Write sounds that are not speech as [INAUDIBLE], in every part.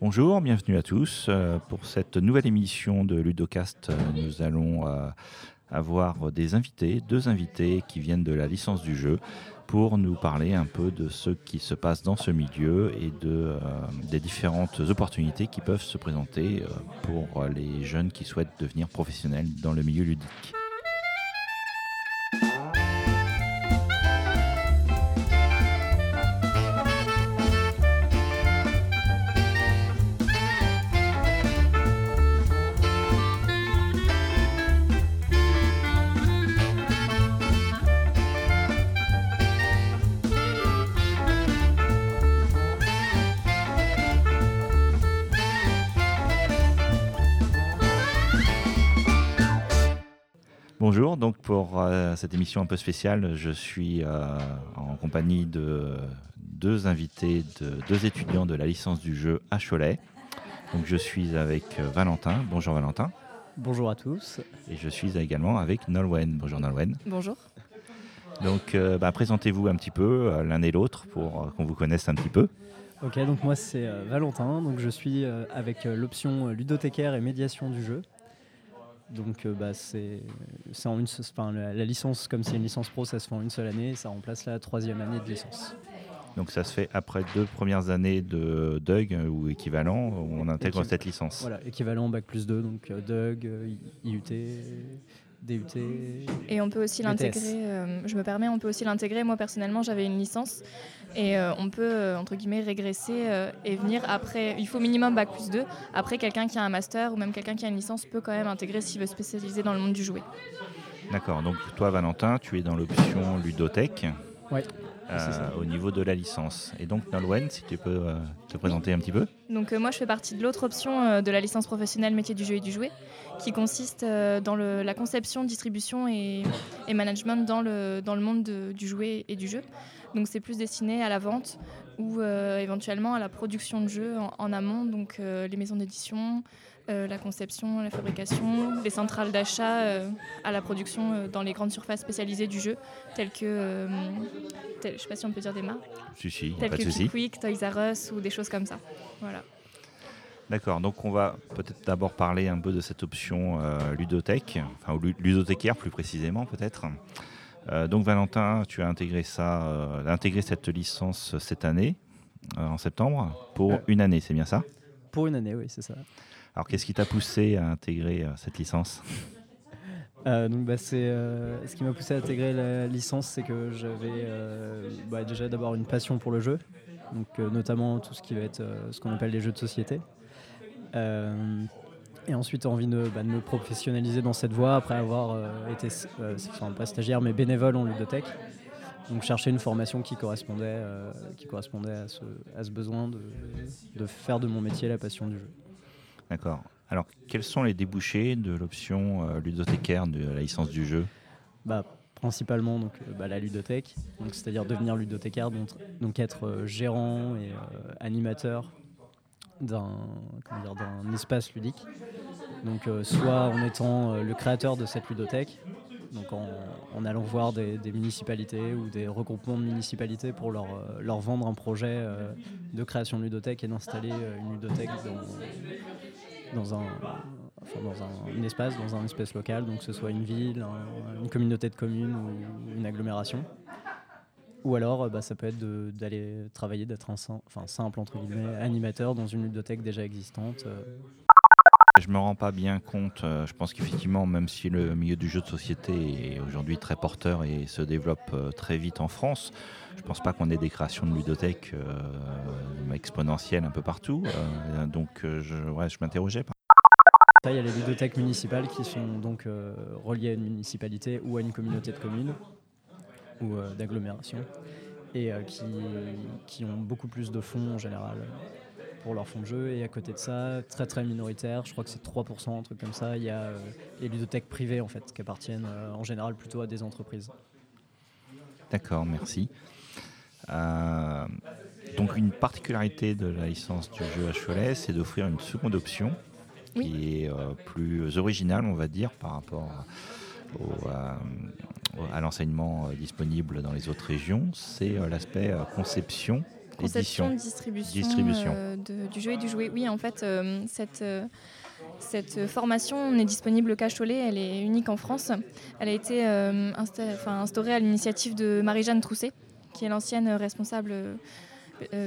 Bonjour, bienvenue à tous. Euh, pour cette nouvelle émission de Ludocast, euh, nous allons euh, avoir des invités, deux invités qui viennent de la licence du jeu pour nous parler un peu de ce qui se passe dans ce milieu et de, des différentes opportunités qui peuvent se présenter pour les jeunes qui souhaitent devenir professionnels dans le milieu ludique. Bonjour, donc pour euh, cette émission un peu spéciale, je suis euh, en compagnie de deux invités, de deux étudiants de la licence du jeu à Cholet. Donc je suis avec euh, Valentin. Bonjour Valentin. Bonjour à tous. Et je suis également avec Nolwenn. Bonjour Nolwenn. Bonjour. Donc bah, présentez-vous un petit peu l'un et l'autre pour qu'on vous connaisse un petit peu. Ok, donc moi c'est Valentin, donc je suis avec l'option ludothécaire et médiation du jeu. Donc euh, bah, c'est en une, la, la, licence, comme c'est une licence pro, ça se fait en une seule année, ça remplace la troisième année de licence. Donc ça se fait après deux premières années de DUG euh, ou équivalent, où on intègre cette licence. Voilà, équivalent Bac plus 2, donc euh, DUG, IUT, DUT. Et on peut aussi l'intégrer, je me permets, on peut aussi l'intégrer. Moi personnellement, j'avais une licence et euh, on peut, euh, entre guillemets, régresser euh, et venir après. Il faut minimum Bac plus 2. Après, quelqu'un qui a un master ou même quelqu'un qui a une licence peut quand même intégrer s'il veut spécialiser dans le monde du jouet. D'accord. Donc, toi, Valentin, tu es dans l'option ludothèque. Oui. au niveau de la licence. Et donc, Nolwenn, si tu peux te présenter un petit peu. Donc, moi, je fais partie de l'autre option de la licence professionnelle métier du jeu et du jouet, qui consiste dans la conception, distribution et, management dans le, dans le monde du jouet et du jeu. Donc c'est plus destiné à la vente ou euh, éventuellement à la production de jeux en, amont, donc euh, les maisons d'édition, euh, la conception, la fabrication, les centrales d'achat à la production dans les grandes surfaces spécialisées du jeu, telles que, je ne sais pas si on peut dire des marques, si, si, telles pas que de Quick, Toys R Us ou des choses comme ça. Voilà. D'accord, donc on va peut-être d'abord parler un peu de cette option ludothèque, enfin ou ludothécaire plus précisément peut-être. Euh, donc Valentin, tu as intégré ça, euh, intégré cette licence cette année, euh, en septembre, pour une année, c'est bien ça? Pour une année, oui, c'est ça. Alors qu'est-ce qui t'a poussé à intégrer cette licence? Donc bah, c'est ce qui m'a poussé à intégrer la licence, c'est que j'avais bah, déjà d'abord une passion pour le jeu, donc notamment tout ce qui va être ce qu'on appelle les jeux de société et ensuite envie bah, de, me professionnaliser dans cette voie après avoir euh, été, euh, enfin pas stagiaire, mais bénévole en ludothèque. Donc chercher une formation qui correspondait, euh, qui correspondait à ce, besoin de, faire de mon métier la passion du jeu. D'accord. Alors quels sont les débouchés de l'option ludothécaire de la licence du jeu? Bah, Principalement donc, bah, la ludothèque, c'est-à-dire devenir ludothécaire, donc, donc être gérant et animateur d'un espace ludique. Donc euh, soit en étant euh, le créateur de cette ludothèque, donc en, allant voir des, municipalités ou des regroupements de municipalités pour leur, euh, leur vendre un projet de création de ludothèque et d'installer une ludothèque dans, dans un, dans un, espace, dans un espace local, donc que ce soit une ville, une communauté de communes ou une agglomération. Ou alors, euh, bah, ça peut être d'aller travailler, d'être un enfin, simple entre guillemets, animateur dans une ludothèque déjà existante. Euh. Je me rends pas bien compte. Euh, je pense qu'effectivement, même si le milieu du jeu de société est aujourd'hui très porteur et se développe très vite en France, je pense pas qu'on ait des créations de ludothèques exponentielles un peu partout. donc, je, ouais, je m'interrogeais. Il y a les ludothèques municipales qui sont donc reliées à une municipalité ou à une communauté de communes ou euh, d'agglomération et euh, qui, qui, ont beaucoup plus de fonds en général pour leur fonds de jeu. Et à côté de ça, très très minoritaire, je crois que c'est 3%, un truc comme ça, il y a euh, les ludothèques privées en fait, qui appartiennent en général plutôt à des entreprises. D'accord, merci. donc une particularité de la licence du jeu HLS, c'est d'offrir une seconde option qui est plus originale, on va dire, par rapport au, à l'enseignement euh, disponible dans les autres régions, c'est euh, l'aspect euh, conception Conception, distribution, Distribution. euh, de- du jeu et du jouet. Oui, en fait, euh, cette, euh, cette formation n'est disponible qu'à Cholet. Elle est unique en France. Elle a été insta- instaurée à l'initiative de Marie-Jeanne Trousset, qui est l'ancienne responsable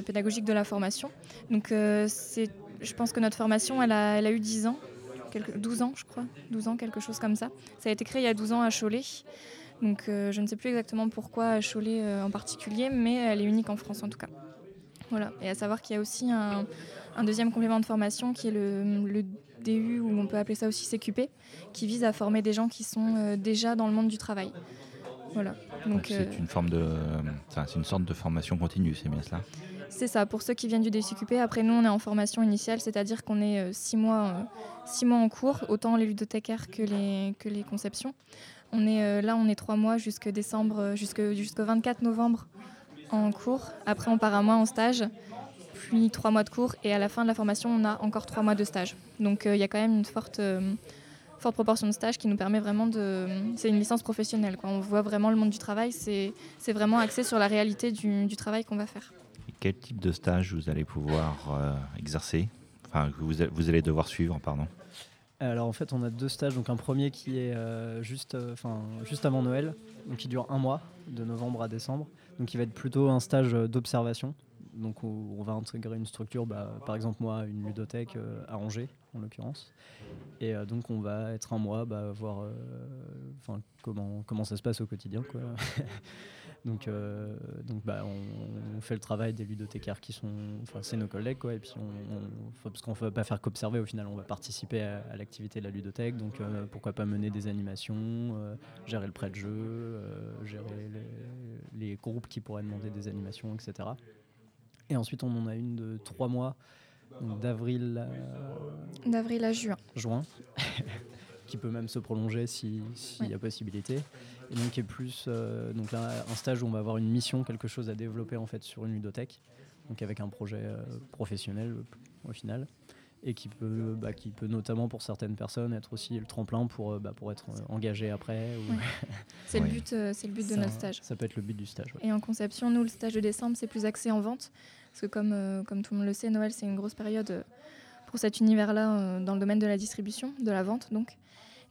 pédagogique de la formation. Donc, je pense que notre formation, elle a, elle a eu 10 ans, quelque- 12 ans, je crois, 12 ans, quelque chose comme ça. Ça a été créé il y a 12 ans à Cholet. Donc, euh, je ne sais plus exactement pourquoi à Cholet euh, en particulier, mais elle est unique en France en tout cas. Voilà. Et à savoir qu'il y a aussi un, un deuxième complément de formation qui est le, le DU, ou on peut appeler ça aussi CQP, qui vise à former des gens qui sont euh, déjà dans le monde du travail. Voilà. Donc Donc, euh, c'est une forme de, c'est une sorte de formation continue, c'est bien cela. c'est ça, pour ceux qui viennent du DCQP. Après, nous, on est en formation initiale, c'est-à-dire qu'on est euh, six mois, euh, six mois en cours, autant les ludothécaires que les, que les conceptions. On est, là, on est trois mois jusque décembre, jusque- jusqu'au 24 novembre en cours. Après, on part un mois en stage, puis trois mois de cours, et à la fin de la formation, on a encore trois mois de stage. Donc, euh, il y a quand même une forte, euh, forte proportion de stage qui nous permet vraiment de. C'est une licence professionnelle, quoi. On voit vraiment le monde du travail. C'est c'est vraiment axé sur la réalité du, du travail qu'on va faire. Et quel type de stage vous allez pouvoir euh, exercer? Enfin, que vous, allez devoir suivre, pardon. Alors en fait, on a deux stages. Donc un premier qui est euh, juste, euh, enfin, juste avant Noël, donc qui dure un mois, de novembre à décembre. Donc il va être plutôt un stage euh, d'observation. Donc on va intégrer une structure, bah, par exemple moi, une ludothèque euh, à Angers en l'occurrence. Et euh, donc on va être un mois, bah, voir comment, ça se passe au quotidien. [LAUGHS] donc euh, donc bah, on, on fait le travail des ludothécaires qui sont, enfin c'est nos collègues quoi. Et puis on, on- faut- parce qu'on ne va pas faire qu'observer au final, on va participer à, à l'activité de la ludothèque. Donc euh, pourquoi pas mener des animations, euh, gérer le prêt de jeu, euh, gérer les, les groupes qui pourraient demander des animations, etc. Et ensuite on en a une de trois mois, d'avril à D'avril à juin. juin, [LAUGHS] qui peut même se prolonger si- s'il y a possibilité. Et donc, qui est plus euh, donc là, un stage où on va avoir une mission, quelque chose à développer en fait sur une ludothèque, donc avec un projet euh, professionnel euh, au final, et qui peut, bah, qui peut notamment pour certaines personnes être aussi le tremplin pour, bah, pour être engagé après. ou- Ouais. [LAUGHS] C'est le but, c'est le but de Ça- notre stage. Ça peut être le but du stage. ouais. Et en conception, nous, le stage de décembre, c'est plus axé en vente. Parce que comme, comme tout le monde le sait, Noël, c'est une grosse période pour cet univers-là dans le domaine de la distribution, de la vente donc.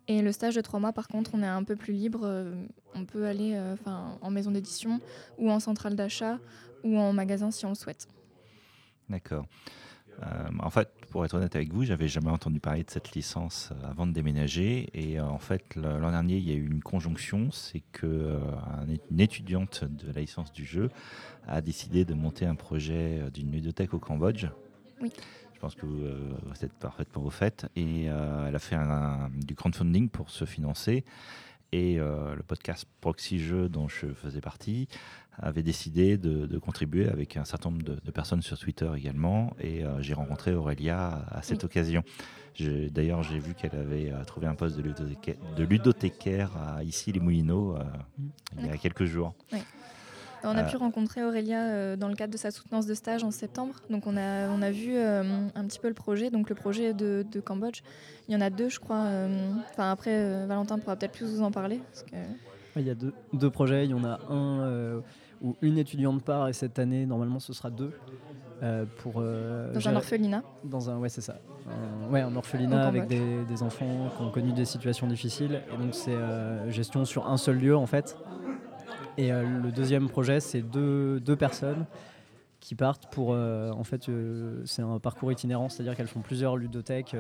Et le stage de trois mois, par contre, on est un peu plus libre. euh, on peut aller euh, en maison d'édition ou en centrale d'achat ou en magasin si on le souhaite. D'accord. Euh, en fait, pour être honnête avec vous, j'avais jamais entendu parler de cette licence avant de déménager. Et euh, en fait, l'an dernier, il y a eu une conjonction, c'est que euh, une étudiante de la licence du jeu a décidé de monter un projet d'une ludothèque au Cambodge. Oui. Je pense que vous, euh, êtes parfaitement au fait. Et euh, elle a fait du crowdfunding pour se financer. Et euh, le podcast Proxy Jeux, dont je faisais partie, avait décidé de, contribuer avec un certain nombre de, personnes sur Twitter également. Et euh, j'ai rencontré Aurélia à cette Oui. occasion. D'ailleurs, j'ai vu qu'elle avait euh, trouvé un poste de, ludothéca- de ludothécaire à ici les Moulineaux euh, il y a quelques jours. On a Euh, pu rencontrer Aurélia euh, dans le cadre de sa soutenance de stage en septembre. Donc on a, on a vu euh, un petit peu le projet. Donc le projet de, de Cambodge, il y en a deux, je crois. Enfin après, Valentin pourra peut-être plus vous en parler. parce que- Il y a deux, deux projets. Il y en a un euh, où une étudiante part et cette année, normalement, ce sera deux. euh, pour, euh, dans un orphelinat. Dans un, ouais, c'est ça. Un, ouais, un orphelinat avec des, des enfants qui ont connu des situations difficiles. Et donc, c'est gestion sur un seul lieu, en fait. Et euh, le deuxième projet, c'est deux, deux personnes qui partent pour. euh, en fait, euh, c'est un parcours itinérant, c'est-à-dire qu'elles font plusieurs ludothèques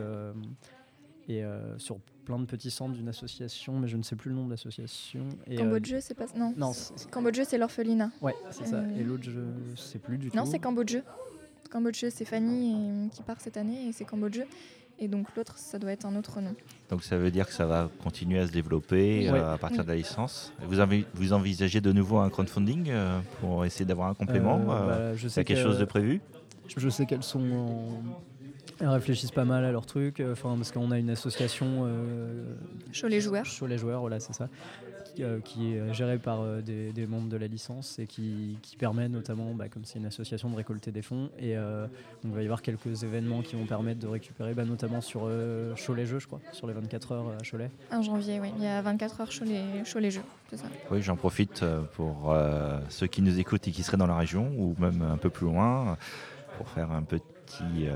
et sur plein de petits centres d'une association, mais je ne sais plus le nom de l'association. Cambodge, c'est pas. Non, non, Cambodge, c'est l'orphelinat. ouais, c'est ça. Et l'autre, je ne sais plus du tout. Non, c'est Cambodge. Cambodge, c'est Fanny et- qui part cette année et c'est Cambodge. Et donc l'autre, ça doit être un autre nom. Donc ça veut dire que ça va continuer à se développer euh, à partir Oui. de la licence. Vous, avez, vous envisagez de nouveau un crowdfunding euh, pour essayer d'avoir un complément Euh, euh, bah, je Il y sais a quelque que- chose de prévu? Je sais qu'elles sont en- Elles réfléchissent pas mal à leurs trucs, euh, enfin, parce qu'on a une association. Euh, Cholet Joueurs. Cholet Joueurs, voilà, c'est ça. Qui, est géré par des, membres de la licence et qui, permet notamment, bah, comme c'est une association, de récolter des fonds. Et il va y avoir quelques événements qui vont permettre de récupérer, bah, notamment sur Cholet-Jeux, je crois, sur les 24 heures à Cholet. En janvier, oui. Il y a 24 heures Cholet-Jeux, c'est ça. Oui, j'en profite pour ceux qui nous écoutent et qui seraient dans la région ou même un peu plus loin pour faire un petit,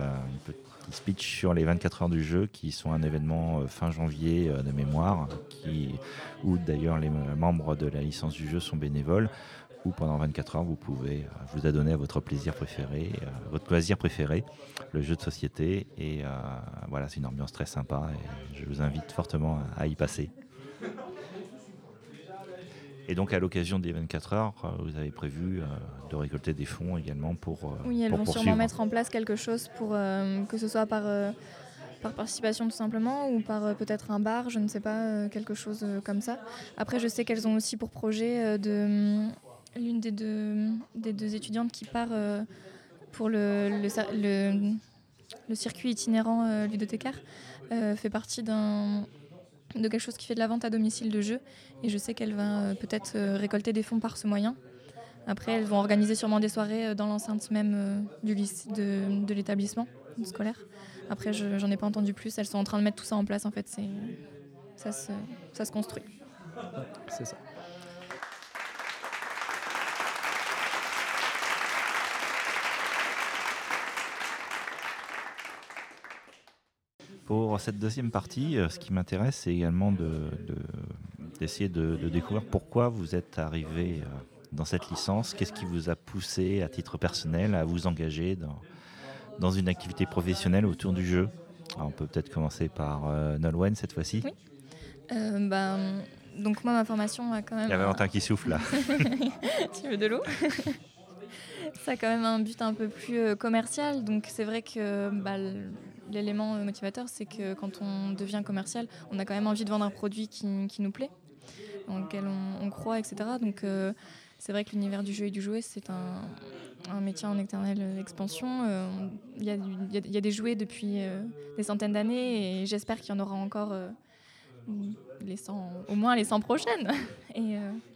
petit speech sur les 24 heures du jeu, qui sont un événement euh, fin janvier euh, de mémoire, qui, où d'ailleurs les membres de la licence du jeu sont bénévoles, où pendant 24 heures vous pouvez euh, vous adonner à votre plaisir préféré, votre plaisir préféré, le jeu de société. Et voilà, c'est une ambiance très sympa et je vous invite fortement à y passer. Et donc, à l'occasion des 24 heures, euh, vous avez prévu euh, de récolter des fonds également pour. Euh, oui, elles vont sûrement mettre en place quelque chose pour que ce soit par, par participation tout simplement ou par peut-être un bar, je ne sais pas, quelque chose comme ça. Après, je sais qu'elles ont aussi pour projet de. L'une des deux, des deux étudiantes qui part pour le, le, le, circuit itinérant ludothécaire fait partie d'un de quelque chose qui fait de la vente à domicile de jeux. Et je sais qu'elle va euh, peut-être euh, récolter des fonds par ce moyen. Après, elles vont organiser sûrement des soirées euh, dans l'enceinte même du lycée, de, de l'établissement scolaire. Après, je j'en ai pas entendu plus. Elles sont en train de mettre tout ça en place. En fait, ça se, ça se construit. c'est ça. Pour cette deuxième partie, euh, ce qui m'intéresse, c'est également d'essayer de, découvrir pourquoi vous êtes arrivé euh, dans cette licence. Qu'est-ce qui vous a poussé à titre personnel à vous engager dans, dans une activité professionnelle autour du jeu? On peut peut-être commencer par euh, Nolwenn cette fois-ci. Oui. Bah, donc moi, ma formation a quand même... Il y a Valentin qui souffle là. [LAUGHS] tu veux de l'eau? [LAUGHS] Ça a quand même un but un peu plus commercial. Donc c'est vrai que bah, l'élément motivateur, c'est que quand on devient commercial, on a quand même envie de vendre un produit qui, nous plaît, dans lequel on, croit, etc. Donc euh, c'est vrai que l'univers du jeu et du jouet, c'est un, métier en éternelle expansion. Euh, il y, a des jouets depuis euh, des centaines d'années et j'espère qu'il y en aura encore les 100, au moins les 100 prochaines. [LAUGHS]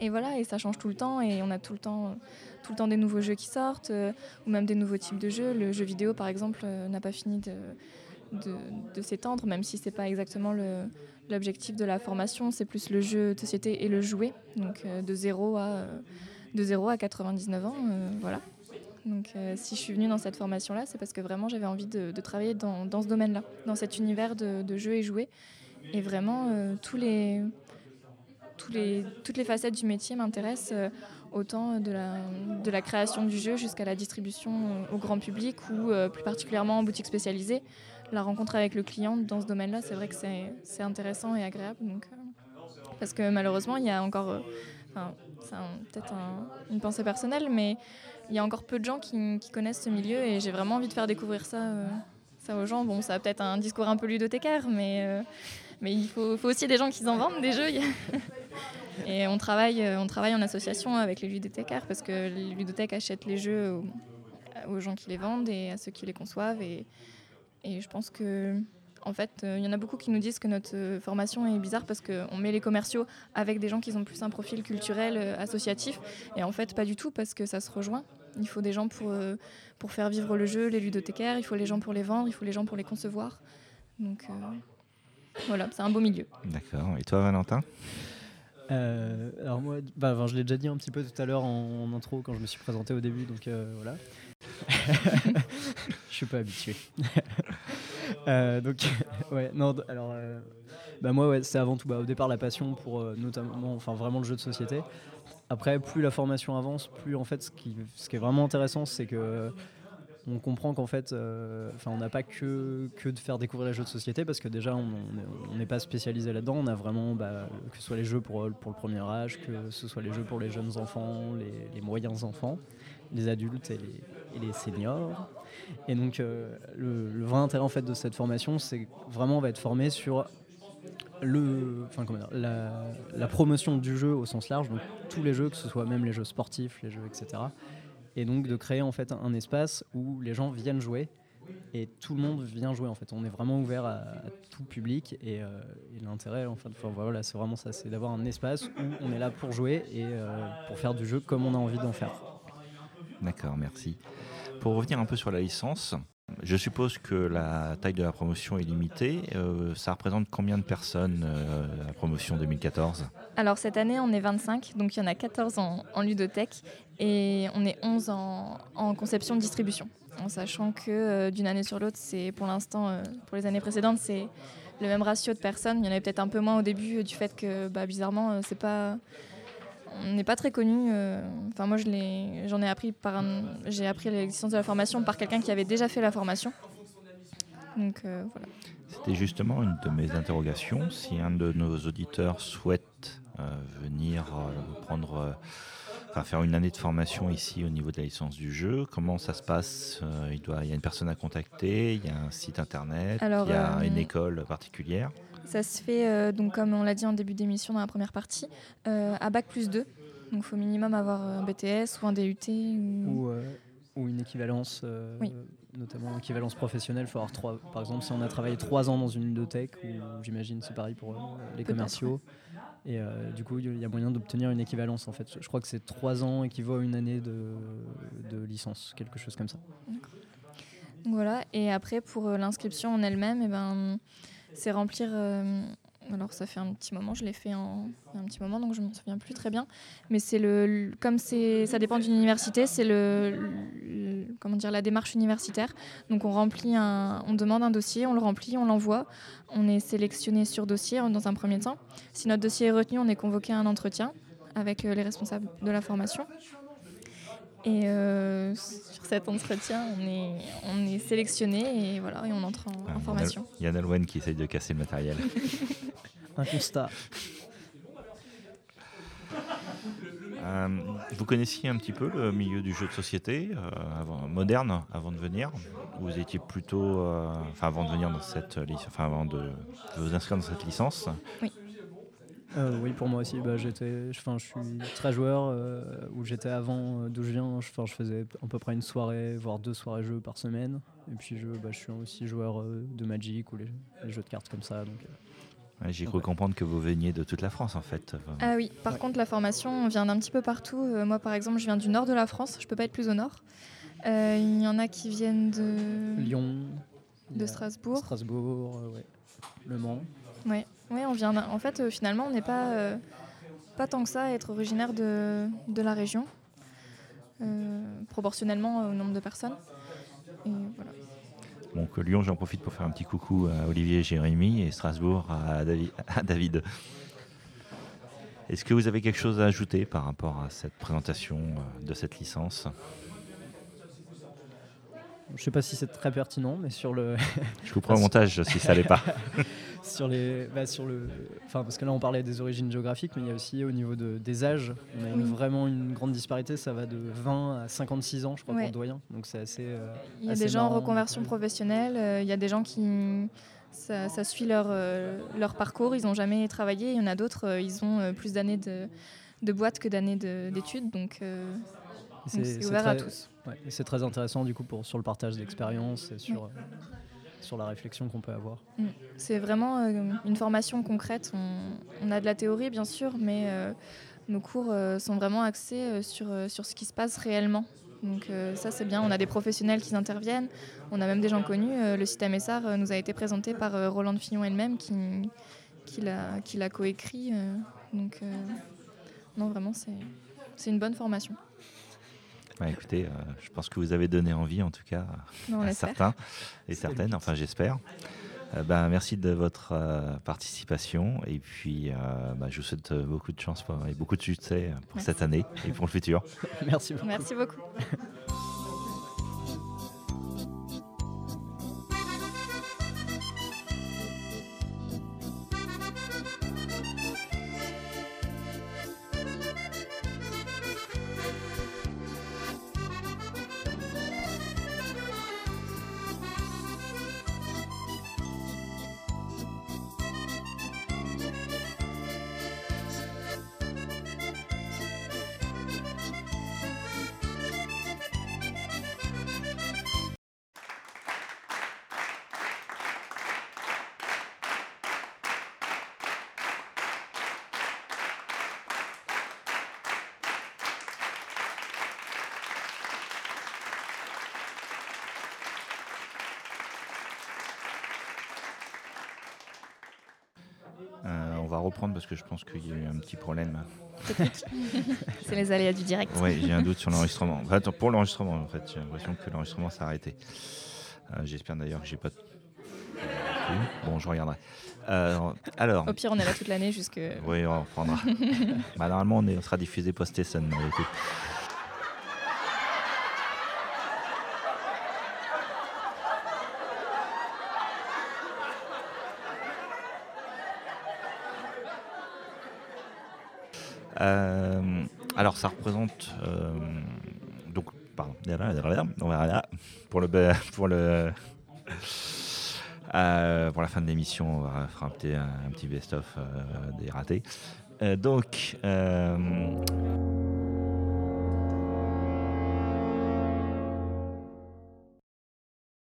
et voilà, et ça change tout le temps et on a tout le temps tout le temps des nouveaux jeux qui sortent, euh, ou même des nouveaux types de jeux. Le jeu vidéo, par exemple, euh, n'a pas fini de, s'étendre, même si ce n'est pas exactement l'objectif de la formation, c'est plus le jeu de société et le jouet, donc euh, de 0 à, de 0 à 99 ans. voilà. Donc si je suis venue dans cette formation-là, c'est parce que vraiment j'avais envie de, travailler dans, dans ce domaine-là, dans cet univers de, de jeux et jouets. Et vraiment, tous les, toutes les facettes du métier m'intéressent autant de la, création du jeu jusqu'à la distribution au grand public ou euh, plus particulièrement en boutique spécialisée. La rencontre avec le client dans ce domaine-là, c'est vrai que c'est intéressant et agréable. Donc, euh, parce que malheureusement, il y a encore, euh, c'est peut-être une pensée personnelle, mais il y a encore peu de gens qui, connaissent ce milieu et j'ai vraiment envie de faire découvrir ça, aux gens. Bon, ça a peut-être un discours un peu ludothécaire, mais, mais il faut, faut, aussi des gens qui en vendent des jeux. [LAUGHS] Et on travaille, euh, on travaille en association avec les ludothécaires parce que les ludothèques achètent les jeux aux, gens qui les vendent et à ceux qui les conçoivent. Et, je pense que, en fait, euh, il y en a beaucoup qui nous disent que notre euh, formation est bizarre parce qu'on met les commerciaux avec des gens qui ont plus un profil culturel, associatif. Et en fait, pas du tout parce que ça se rejoint. Il faut des gens pour, pour faire vivre le jeu, les ludothécaires, il faut les gens pour les vendre, il faut les gens pour les concevoir. Donc voilà, c'est un beau milieu. D'accord. Et toi, Valentin? Euh, alors moi, bah, je l'ai déjà dit un petit peu tout à l'heure en, intro quand je me suis présenté au début, donc euh, voilà. [LAUGHS] je suis pas habitué. [LAUGHS] Euh, donc [LAUGHS] ouais, non, alors bah moi ouais, c'est avant tout bah, au départ la passion pour notamment, enfin vraiment le jeu de société. Après, plus la formation avance, plus en fait ce qui, ce qui est vraiment intéressant, c'est que on comprend qu'en fait, euh, on n'a pas que, de faire découvrir les jeux de société parce que déjà on n'est pas spécialisé là-dedans. On a vraiment bah, que ce soit les jeux pour, le premier âge, que ce soit les jeux pour les jeunes enfants, les, moyens enfants, les adultes et les, seniors. Et donc euh, le, vrai intérêt de cette formation, c'est vraiment on va être formé sur enfin, la, promotion du jeu au sens large, donc tous les jeux, que ce soit même les jeux sportifs, les jeux, etc et donc de créer en fait un espace où les gens viennent jouer et tout le monde vient jouer en fait. On est vraiment ouvert à, tout public et, l'intérêt, enfin, voilà, c'est vraiment ça, c'est d'avoir un espace où on est là pour jouer et pour faire du jeu comme on a envie d'en faire. D'accord, merci. Pour revenir un peu sur la licence, je suppose que la taille de la promotion est limitée. Euh, ça représente combien de personnes, euh, la promotion 2014 Alors cette année, on est 25, donc il y en a 14 en, ludothèque et on est 11 en, conception-distribution. En sachant que euh, d'une année sur l'autre, c'est pour l'instant, pour les années précédentes, c'est le même ratio de personnes. Il y en avait peut-être un peu moins au début du fait que, bah, bizarrement, c'est pas on n'est pas très connu. Euh, enfin, moi, j'en ai, appris par j'ai appris l'existence de la formation par quelqu'un qui avait déjà fait la formation. Donc euh, voilà. C'était justement une de mes interrogations. Si un de nos auditeurs souhaite euh, venir prendre, enfin, faire une année de formation ici au niveau de la licence du jeu, comment ça se passe il, doit, il y a une personne à contacter, il y a un site internet, il y a une école particulière. Ça se fait, euh, donc, comme on l'a dit en début d'émission dans la première partie, euh, à Bac plus 2. Donc il faut minimum avoir un BTS ou un DUT. Ou, euh, ou, une équivalence, notamment équivalence professionnelle. faut avoir trois, par exemple, si on a travaillé trois ans dans une ludothèque, ou j'imagine c'est pareil pour les commerciaux. Et du coup, il y a moyen d'obtenir une équivalence en fait. Je crois que c'est trois ans équivaut à une année de, de licence, quelque chose comme ça. Voilà, et après pour l'inscription en elle-même, et eh ben, c'est remplir. Euh, alors ça fait un petit moment, je l'ai fait en un petit moment, donc je me souviens plus très bien. Mais c'est le, comme c'est, ça dépend d'une université, c'est le, comment dire, la démarche universitaire. Donc on remplit un, on demande un dossier, on le remplit, on l'envoie. On est sélectionné sur dossier dans un premier temps. Si notre dossier est retenu, on est convoqué à un entretien avec euh, les responsables de la formation. Et euh, sur cet entretien, on est, on est sélectionné et, voilà, et on entre en, ah, formation. Il y a Nalwen qui essaye de casser le matériel. [LAUGHS] Un constat. Euh, vous connaissiez un petit peu le milieu du jeu de société euh, avant, moderne avant de venir? Vous étiez plutôt, enfin avant de venir dans cette, enfin avant de, de vous inscrire dans cette licence? Oui. Euh, oui, pour moi aussi. Bah, j'étais, je suis très joueur. Euh, où j'étais avant, euh, d'où je viens, je, je faisais à peu près une soirée, voire deux soirées jeux par semaine. Et puis je, bah, je suis aussi joueur de Magic ou les, jeux de cartes comme ça. Donc, J'ai cru comprendre que vous veniez de toute la France en fait. Ah oui, par contre la formation vient d'un petit peu partout. moi par exemple, je viens du nord de la France, je peux pas être plus au nord. Il y en a qui viennent de Lyon, de Strasbourg. Strasbourg, ouais. Le Mans. Ouais. Oui, on vient. En fait, euh, finalement, on n'est pas, euh, pas tant que ça à être originaire de, de la région, euh, proportionnellement au nombre de personnes. Et voilà. Donc Lyon, j'en profite pour faire un petit coucou à Olivier et Jérémy et Strasbourg à [LAUGHS] David. Est-ce que vous avez quelque chose à ajouter par rapport à cette présentation de cette licence? Je ne sais pas si c'est très pertinent, mais sur le. Je vous prends au montage si ça l'est pas. [LAUGHS] sur les, bah, sur le, enfin parce que là on parlait des origines géographiques, mais il y a aussi au niveau de, des âges, on a vraiment une grande disparité. Ça va de 20 à 56 ans, je crois, pour doyen. Donc c'est assez. Euh, il y a des gens en reconversion professionnelle. Euh, il y a des gens qui ça, suit leur, euh, leur parcours. Ils n'ont jamais travaillé. Il y en a d'autres, ils ont plus d'années de, de boîte que d'années d'études. Donc c'est ouvert à tous. c'est très intéressant du coup pour, sur le partage d'expériences et sur sur la réflexion qu'on peut avoir. Mm. C'est vraiment euh, une formation concrète. On, a de la théorie, bien sûr, mais euh, nos cours euh, sont vraiment axés sur, sur ce qui se passe réellement. Donc ça, c'est bien. On a des professionnels qui interviennent. On a même des gens connus. le site Amessar nous a été présenté par Roland Fillon elle-même qui, qui l'a coécrit. donc non, vraiment, c'est une bonne formation. Bah, écoutez, euh, je pense que vous avez donné envie, en tout cas, à certains et certaines, enfin j'espère. Euh, ben, merci de votre euh, participation et puis bah, je vous souhaite beaucoup de chance et beaucoup de succès pour cette année et pour le futur. [LAUGHS] merci beaucoup. Merci beaucoup. Reprendre parce que je pense qu'il y a eu un petit problème. C'est les aléas du direct. Oui, j'ai un doute sur l'enregistrement. Enfin, attends, pour l'enregistrement, en fait, j'ai l'impression que l'enregistrement s'est arrêté. Euh, J'espère d'ailleurs que j'ai pas. Bon, je regarderai. Euh, alors. Au pire, on est là toute l'année jusque. Oui, on reprendra. [LAUGHS] bah, normalement, on, est, on sera diffusé post-Essen. Alors, ça représente. Euh, donc, pardon. Là. Pour le. Pour le euh, pour la fin de l'émission, on va faire un petit, un petit best-of euh, des ratés. Euh, donc.